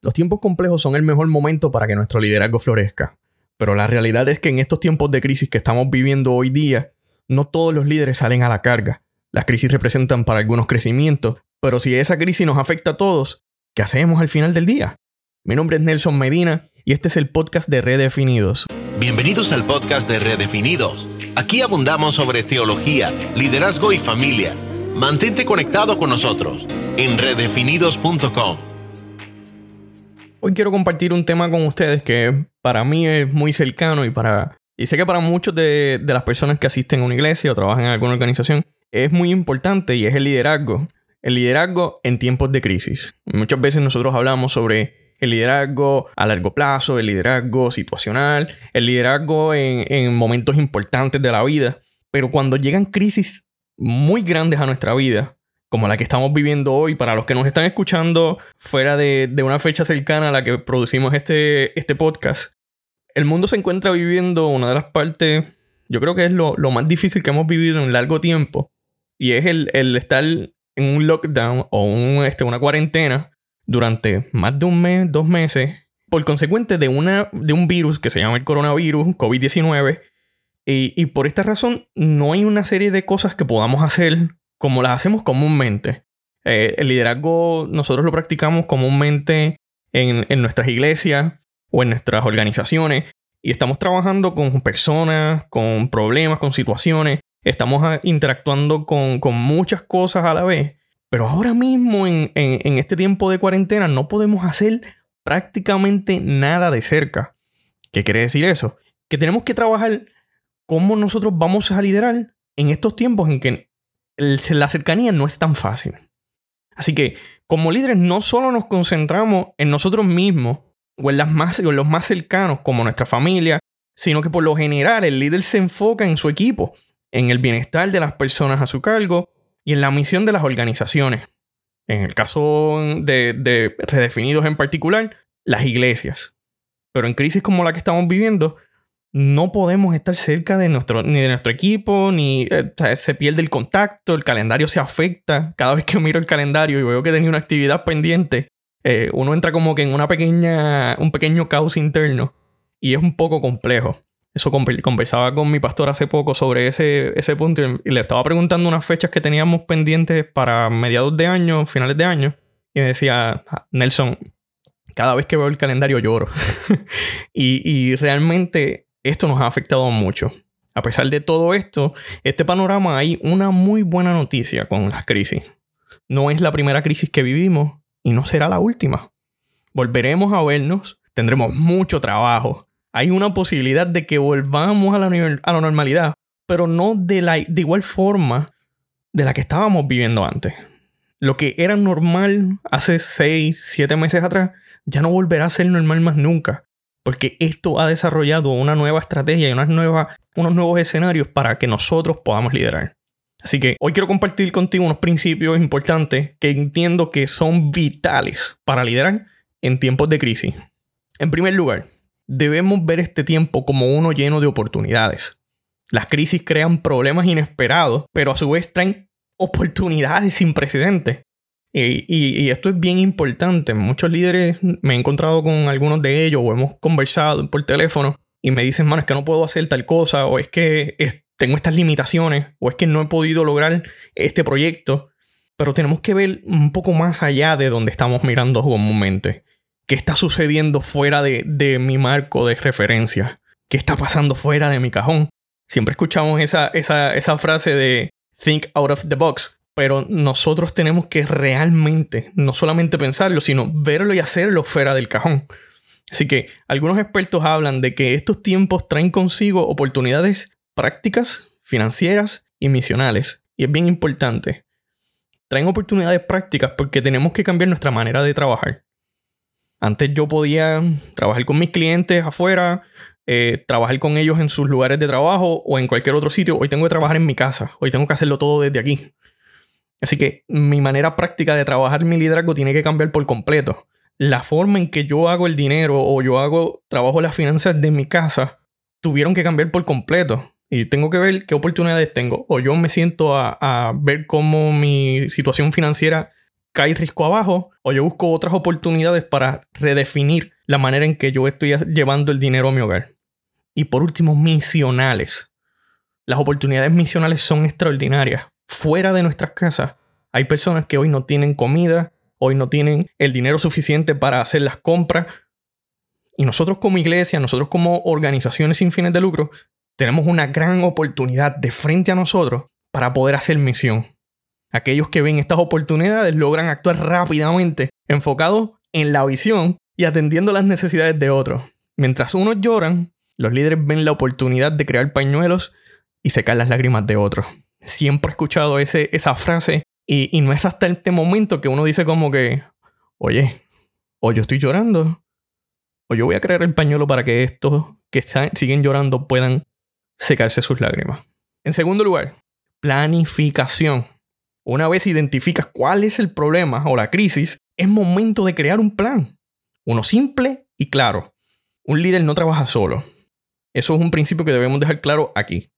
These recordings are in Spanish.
Los tiempos complejos son el mejor momento para que nuestro liderazgo florezca. Pero la realidad es que en estos tiempos de crisis que estamos viviendo hoy día, no todos los líderes salen a la carga. Las crisis representan para algunos crecimientos, pero si esa crisis nos afecta a todos, ¿qué hacemos al final del día? Mi nombre es Nelson Medina y este es el podcast de Redefinidos. Bienvenidos al podcast de Redefinidos. Aquí abundamos sobre teología, liderazgo y familia. Mantente conectado con nosotros en redefinidos.com. Hoy quiero compartir un tema con ustedes que para mí es muy cercano y para y sé que para muchos de, las personas que asisten a una iglesia o trabajan en alguna organización es muy importante y es el liderazgo. El liderazgo en tiempos de crisis. Muchas veces nosotros hablamos sobre el liderazgo a largo plazo, el liderazgo situacional, el liderazgo en, en momentos importantes de la vida. Pero cuando llegan crisis muy grandes a nuestra vida, como la que estamos viviendo hoy, para los que nos están escuchando fuera de, una fecha cercana a la que producimos este, este podcast, el mundo se encuentra viviendo una de las partes, yo creo que es lo, más difícil que hemos vivido en largo tiempo, y es el, estar en un lockdown o un, este, una cuarentena durante más de un mes, dos meses, por consecuente de, una, de un virus que se llama el coronavirus, COVID-19, y, y por esta razón no hay una serie de cosas que podamos hacer como las hacemos comúnmente. Eh, el liderazgo nosotros lo practicamos comúnmente en, nuestras iglesias o en nuestras organizaciones y estamos trabajando con personas, con problemas, con situaciones, estamos ah, interactuando con, muchas cosas a la vez, pero ahora mismo en, en este tiempo de cuarentena no podemos hacer prácticamente nada de cerca. ¿Qué quiere decir eso? Que tenemos que trabajar cómo nosotros vamos a liderar en estos tiempos en que la cercanía no es tan fácil. Así que como líderes no solo nos concentramos en nosotros mismos o en, las más, en los más cercanos como nuestra familia, sino que por lo general el líder se enfoca en su equipo, en el bienestar de las personas a su cargo y en la misión de las organizaciones. En el caso de, de redefinidos en particular, las iglesias. Pero en crisis como la que estamos viviendo, no podemos estar cerca de nuestro, ni de nuestro equipo, ni eh, se pierde el contacto, el calendario se afecta. Cada vez que miro el calendario y veo que tenía una actividad pendiente, eh, uno entra como que en una pequeña, un pequeño caos interno y es un poco complejo. Eso conversaba con mi pastor hace poco sobre ese, ese punto y le estaba preguntando unas fechas que teníamos pendientes para mediados de año, finales de año. Y decía, ah, Nelson, cada vez que veo el calendario lloro. y realmente esto nos ha afectado mucho. A pesar de todo esto, este panorama hay una muy buena noticia con las crisis. No es la primera crisis que vivimos y no será la última. Volveremos a vernos, tendremos mucho trabajo. Hay una posibilidad de que volvamos a la, a la normalidad, pero no de, la, de igual forma de la que estábamos viviendo antes. Lo que era normal hace 6, 7 meses atrás, ya no volverá a ser normal más nunca porque esto ha desarrollado una nueva estrategia y unos nuevos escenarios para que nosotros podamos liderar. Así que hoy quiero compartir contigo unos principios importantes que entiendo que son vitales para liderar en tiempos de crisis. En primer lugar, debemos ver este tiempo como uno lleno de oportunidades. Las crisis crean problemas inesperados, pero a su vez traen oportunidades sin precedentes. Y, esto es bien importante. Muchos líderes me he encontrado con algunos de ellos o hemos conversado por teléfono y me dicen, mano, es que no puedo hacer tal cosa o es que tengo estas limitaciones o es que no he podido lograr este proyecto. Pero tenemos que ver un poco más allá de donde estamos mirando comúnmente. ¿Qué está sucediendo fuera de, mi marco de referencia? ¿Qué está pasando fuera de mi cajón? Siempre escuchamos esa frase de think out of the box pero nosotros tenemos que realmente, no solamente pensarlo, sino verlo y hacerlo fuera del cajón. Así que algunos expertos hablan de que estos tiempos traen consigo oportunidades prácticas, financieras y misionales. Y es bien importante. Traen oportunidades prácticas porque tenemos que cambiar nuestra manera de trabajar. Antes yo podía trabajar con mis clientes afuera, eh, trabajar con ellos en sus lugares de trabajo o en cualquier otro sitio. Hoy tengo que trabajar en mi casa. Hoy tengo que hacerlo todo desde aquí. Así que mi manera práctica de trabajar mi liderazgo tiene que cambiar por completo. La forma en que yo hago el dinero o yo hago trabajo las finanzas de mi casa tuvieron que cambiar por completo. Y tengo que ver qué oportunidades tengo. O yo me siento a, ver cómo mi situación financiera cae risco abajo o yo busco otras oportunidades para redefinir la manera en que yo estoy llevando el dinero a mi hogar. Y por último, misionales. Las oportunidades misionales son extraordinarias. Fuera de nuestras casas hay personas que hoy no tienen comida, hoy no tienen el dinero suficiente para hacer las compras. Y nosotros como iglesia, nosotros como organizaciones sin fines de lucro, tenemos una gran oportunidad de frente a nosotros para poder hacer misión. Aquellos que ven estas oportunidades logran actuar rápidamente, enfocados en la visión y atendiendo las necesidades de otros. Mientras unos lloran, los líderes ven la oportunidad de crear pañuelos y secar las lágrimas de otros. Siempre he escuchado ese, esa frase y, y no es hasta este momento que uno dice como que, oye, o yo estoy llorando, o yo voy a crear el pañuelo para que estos que siguen llorando puedan secarse sus lágrimas. En segundo lugar, planificación. Una vez identificas cuál es el problema o la crisis, es momento de crear un plan. Uno simple y claro. Un líder no trabaja solo. Eso es un principio que debemos dejar claro aquí.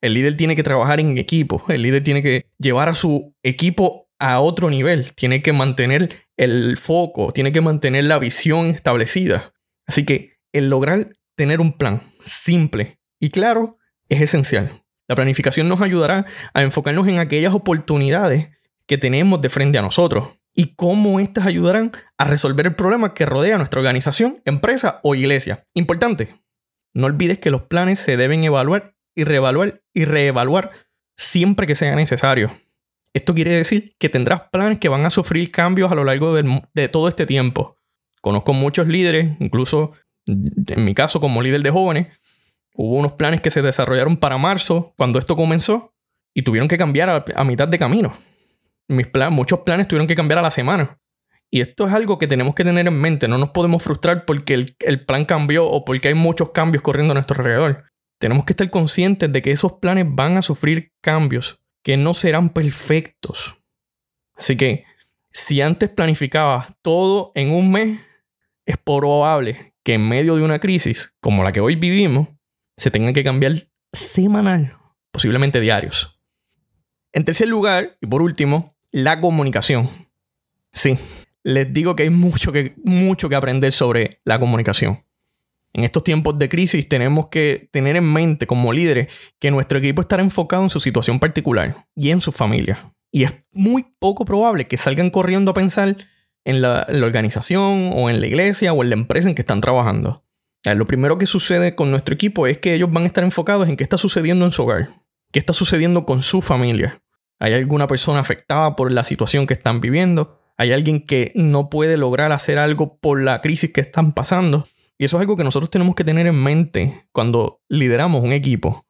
El líder tiene que trabajar en equipo. El líder tiene que llevar a su equipo a otro nivel. Tiene que mantener el foco. Tiene que mantener la visión establecida. Así que el lograr tener un plan simple y claro es esencial. La planificación nos ayudará a enfocarnos en aquellas oportunidades que tenemos de frente a nosotros y cómo éstas ayudarán a resolver el problema que rodea nuestra organización, empresa o iglesia. Importante, no olvides que los planes se deben evaluar y reevaluar y reevaluar siempre que sea necesario. Esto quiere decir que tendrás planes que van a sufrir cambios a lo largo de, todo este tiempo. Conozco muchos líderes, incluso en mi caso como líder de jóvenes, Hubo unos planes que se desarrollaron para marzo, cuando esto comenzó, y tuvieron que cambiar a, mitad de camino. Mis muchos planes tuvieron que cambiar a la semana. Y esto es algo que tenemos que tener en mente. No nos podemos frustrar porque el, el plan cambió o porque hay muchos cambios corriendo a nuestro alrededor. Tenemos que estar conscientes de que esos planes van a sufrir cambios que no serán perfectos. Así que si antes planificabas todo en un mes, es probable que en medio de una crisis como la que hoy vivimos, se tengan que cambiar semanal, posiblemente diarios. En tercer lugar, y por último, la comunicación. Sí, les digo que hay mucho que, mucho que aprender sobre la comunicación. En estos tiempos de crisis tenemos que tener en mente como líderes que nuestro equipo estará enfocado en su situación particular y en su familia. Y es muy poco probable que salgan corriendo a pensar en la organización o en la iglesia o en la empresa en que están trabajando. Lo primero que sucede con nuestro equipo es que ellos van a estar enfocados en qué está sucediendo en su hogar, qué está sucediendo con su familia. ¿Hay alguna persona afectada por la situación que están viviendo? ¿Hay alguien que no puede lograr hacer algo por la crisis que están pasando? Y eso es algo que nosotros tenemos que tener en mente cuando lideramos un equipo.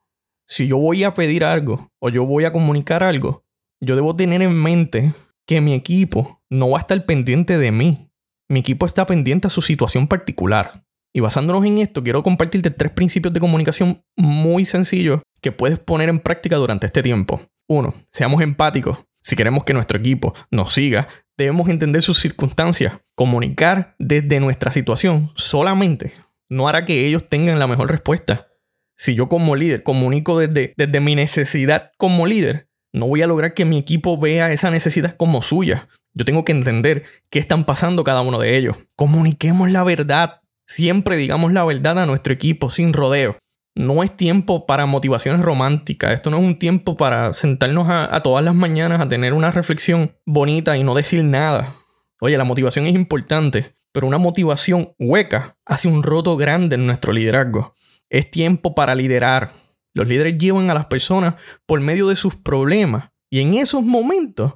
Si yo voy a pedir algo o yo voy a comunicar algo, yo debo tener en mente que mi equipo no va a estar pendiente de mí. Mi equipo está pendiente a su situación particular. Y basándonos en esto, quiero compartirte tres principios de comunicación muy sencillos que puedes poner en práctica durante este tiempo. Uno, seamos empáticos. Si queremos que nuestro equipo nos siga, debemos entender sus circunstancias. Comunicar desde nuestra situación solamente no hará que ellos tengan la mejor respuesta. Si yo como líder comunico desde, desde mi necesidad como líder, no voy a lograr que mi equipo vea esa necesidad como suya. Yo tengo que entender qué están pasando cada uno de ellos. Comuniquemos la verdad. Siempre digamos la verdad a nuestro equipo sin rodeo. No es tiempo para motivaciones románticas. Esto no es un tiempo para sentarnos a, todas las mañanas a tener una reflexión bonita y no decir nada. Oye, la motivación es importante, pero una motivación hueca hace un roto grande en nuestro liderazgo. Es tiempo para liderar. Los líderes llevan a las personas por medio de sus problemas y en esos momentos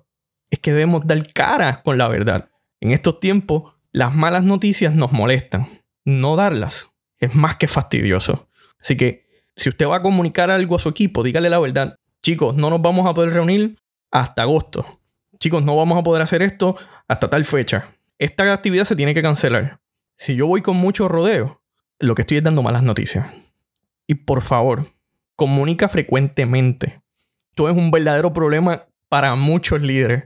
es que debemos dar cara con la verdad. En estos tiempos, las malas noticias nos molestan no darlas es más que fastidioso. Así que si usted va a comunicar algo a su equipo, dígale la verdad. Chicos, no nos vamos a poder reunir hasta agosto. Chicos, no vamos a poder hacer esto hasta tal fecha. Esta actividad se tiene que cancelar. Si yo voy con mucho rodeo, lo que estoy es dando malas noticias. Y por favor, comunica frecuentemente. Esto es un verdadero problema para muchos líderes.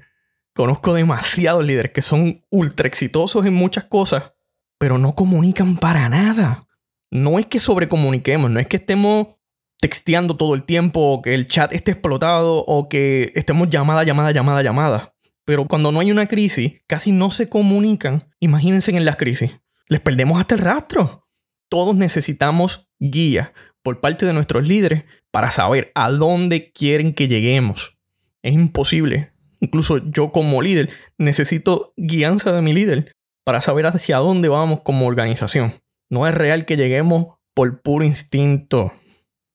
Conozco demasiados líderes que son ultra exitosos en muchas cosas, pero no comunican para nada. No es que sobrecomuniquemos, no es que estemos texteando todo el tiempo, o que el chat esté explotado, o que estemos llamada, llamada, llamada, llamada. Pero cuando no hay una crisis, casi no se comunican. Imagínense en las crisis. Les perdemos hasta el rastro. Todos necesitamos guía por parte de nuestros líderes para saber a dónde quieren que lleguemos. Es imposible. Incluso yo como líder necesito guianza de mi líder para saber hacia dónde vamos como organización. No es real que lleguemos por puro instinto.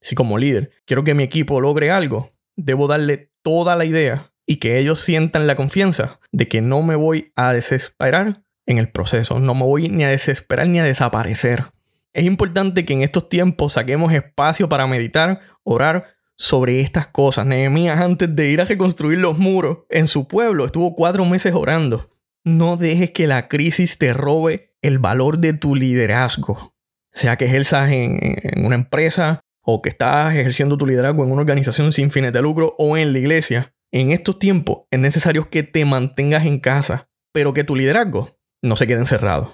Si como líder quiero que mi equipo logre algo, debo darle toda la idea y que ellos sientan la confianza de que no me voy a desesperar en el proceso, no me voy ni a desesperar ni a desaparecer. Es importante que en estos tiempos saquemos espacio para meditar, orar sobre estas cosas. Nehemías antes de ir a reconstruir los muros en su pueblo estuvo cuatro meses orando. No dejes que la crisis te robe el valor de tu liderazgo. Sea que ejerzas en, en una empresa o que estás ejerciendo tu liderazgo en una organización sin fines de lucro o en la iglesia. En estos tiempos es necesario que te mantengas en casa, pero que tu liderazgo no se quede encerrado.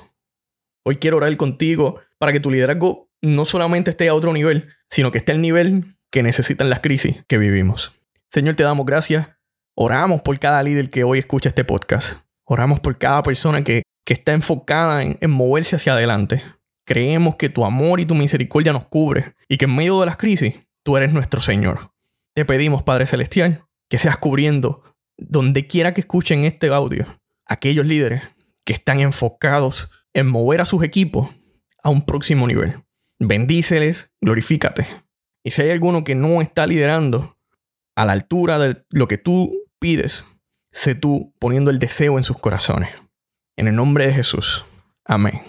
Hoy quiero orar contigo para que tu liderazgo no solamente esté a otro nivel, sino que esté al nivel que necesitan las crisis que vivimos. Señor, te damos gracias. Oramos por cada líder que hoy escucha este podcast. Oramos por cada persona que, está enfocada en, moverse hacia adelante. Creemos que tu amor y tu misericordia nos cubre y que en medio de las crisis tú eres nuestro Señor. Te pedimos, Padre Celestial, que seas cubriendo donde quiera que escuchen este audio aquellos líderes que están enfocados en mover a sus equipos a un próximo nivel. Bendíceles, glorifícate. Y si hay alguno que no está liderando a la altura de lo que tú pides, sé tú poniendo el deseo en sus corazones. En el nombre de Jesús. Amén.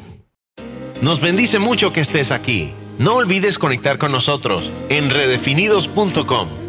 Nos bendice mucho que estés aquí. No olvides conectar con nosotros en redefinidos.com